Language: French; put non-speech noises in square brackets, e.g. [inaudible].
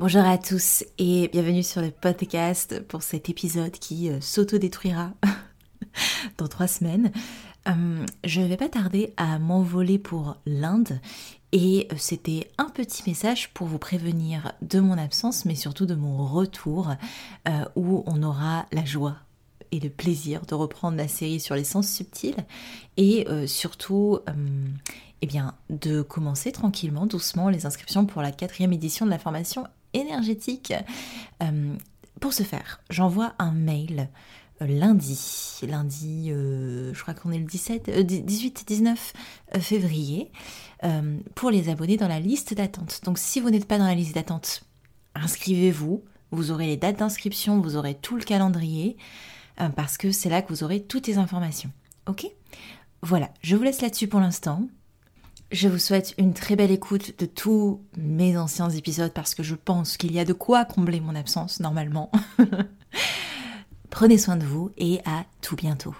Bonjour à tous et bienvenue sur le podcast pour cet épisode qui euh, s'autodétruira [laughs] dans trois semaines. Euh, je ne vais pas tarder à m'envoler pour l'Inde et euh, c'était un petit message pour vous prévenir de mon absence mais surtout de mon retour où on aura la joie et le plaisir de reprendre la série sur les sens subtils et surtout eh bien, de commencer tranquillement, doucement les inscriptions pour la quatrième édition de la formation énergétique. Euh, pour ce faire, j'envoie un mail euh, lundi, lundi, euh, je crois qu'on est le 17, 18-19 février, pour les abonnés dans la liste d'attente. Donc si vous n'êtes pas dans la liste d'attente, inscrivez-vous, vous aurez les dates d'inscription, vous aurez tout le calendrier, parce que c'est là que vous aurez toutes les informations. Ok? Voilà, je vous laisse là-dessus pour l'instant. Je vous souhaite une très belle écoute de tous mes anciens épisodes parce que je pense qu'il y a de quoi combler mon absence normalement. [laughs] Prenez soin de vous et à tout bientôt.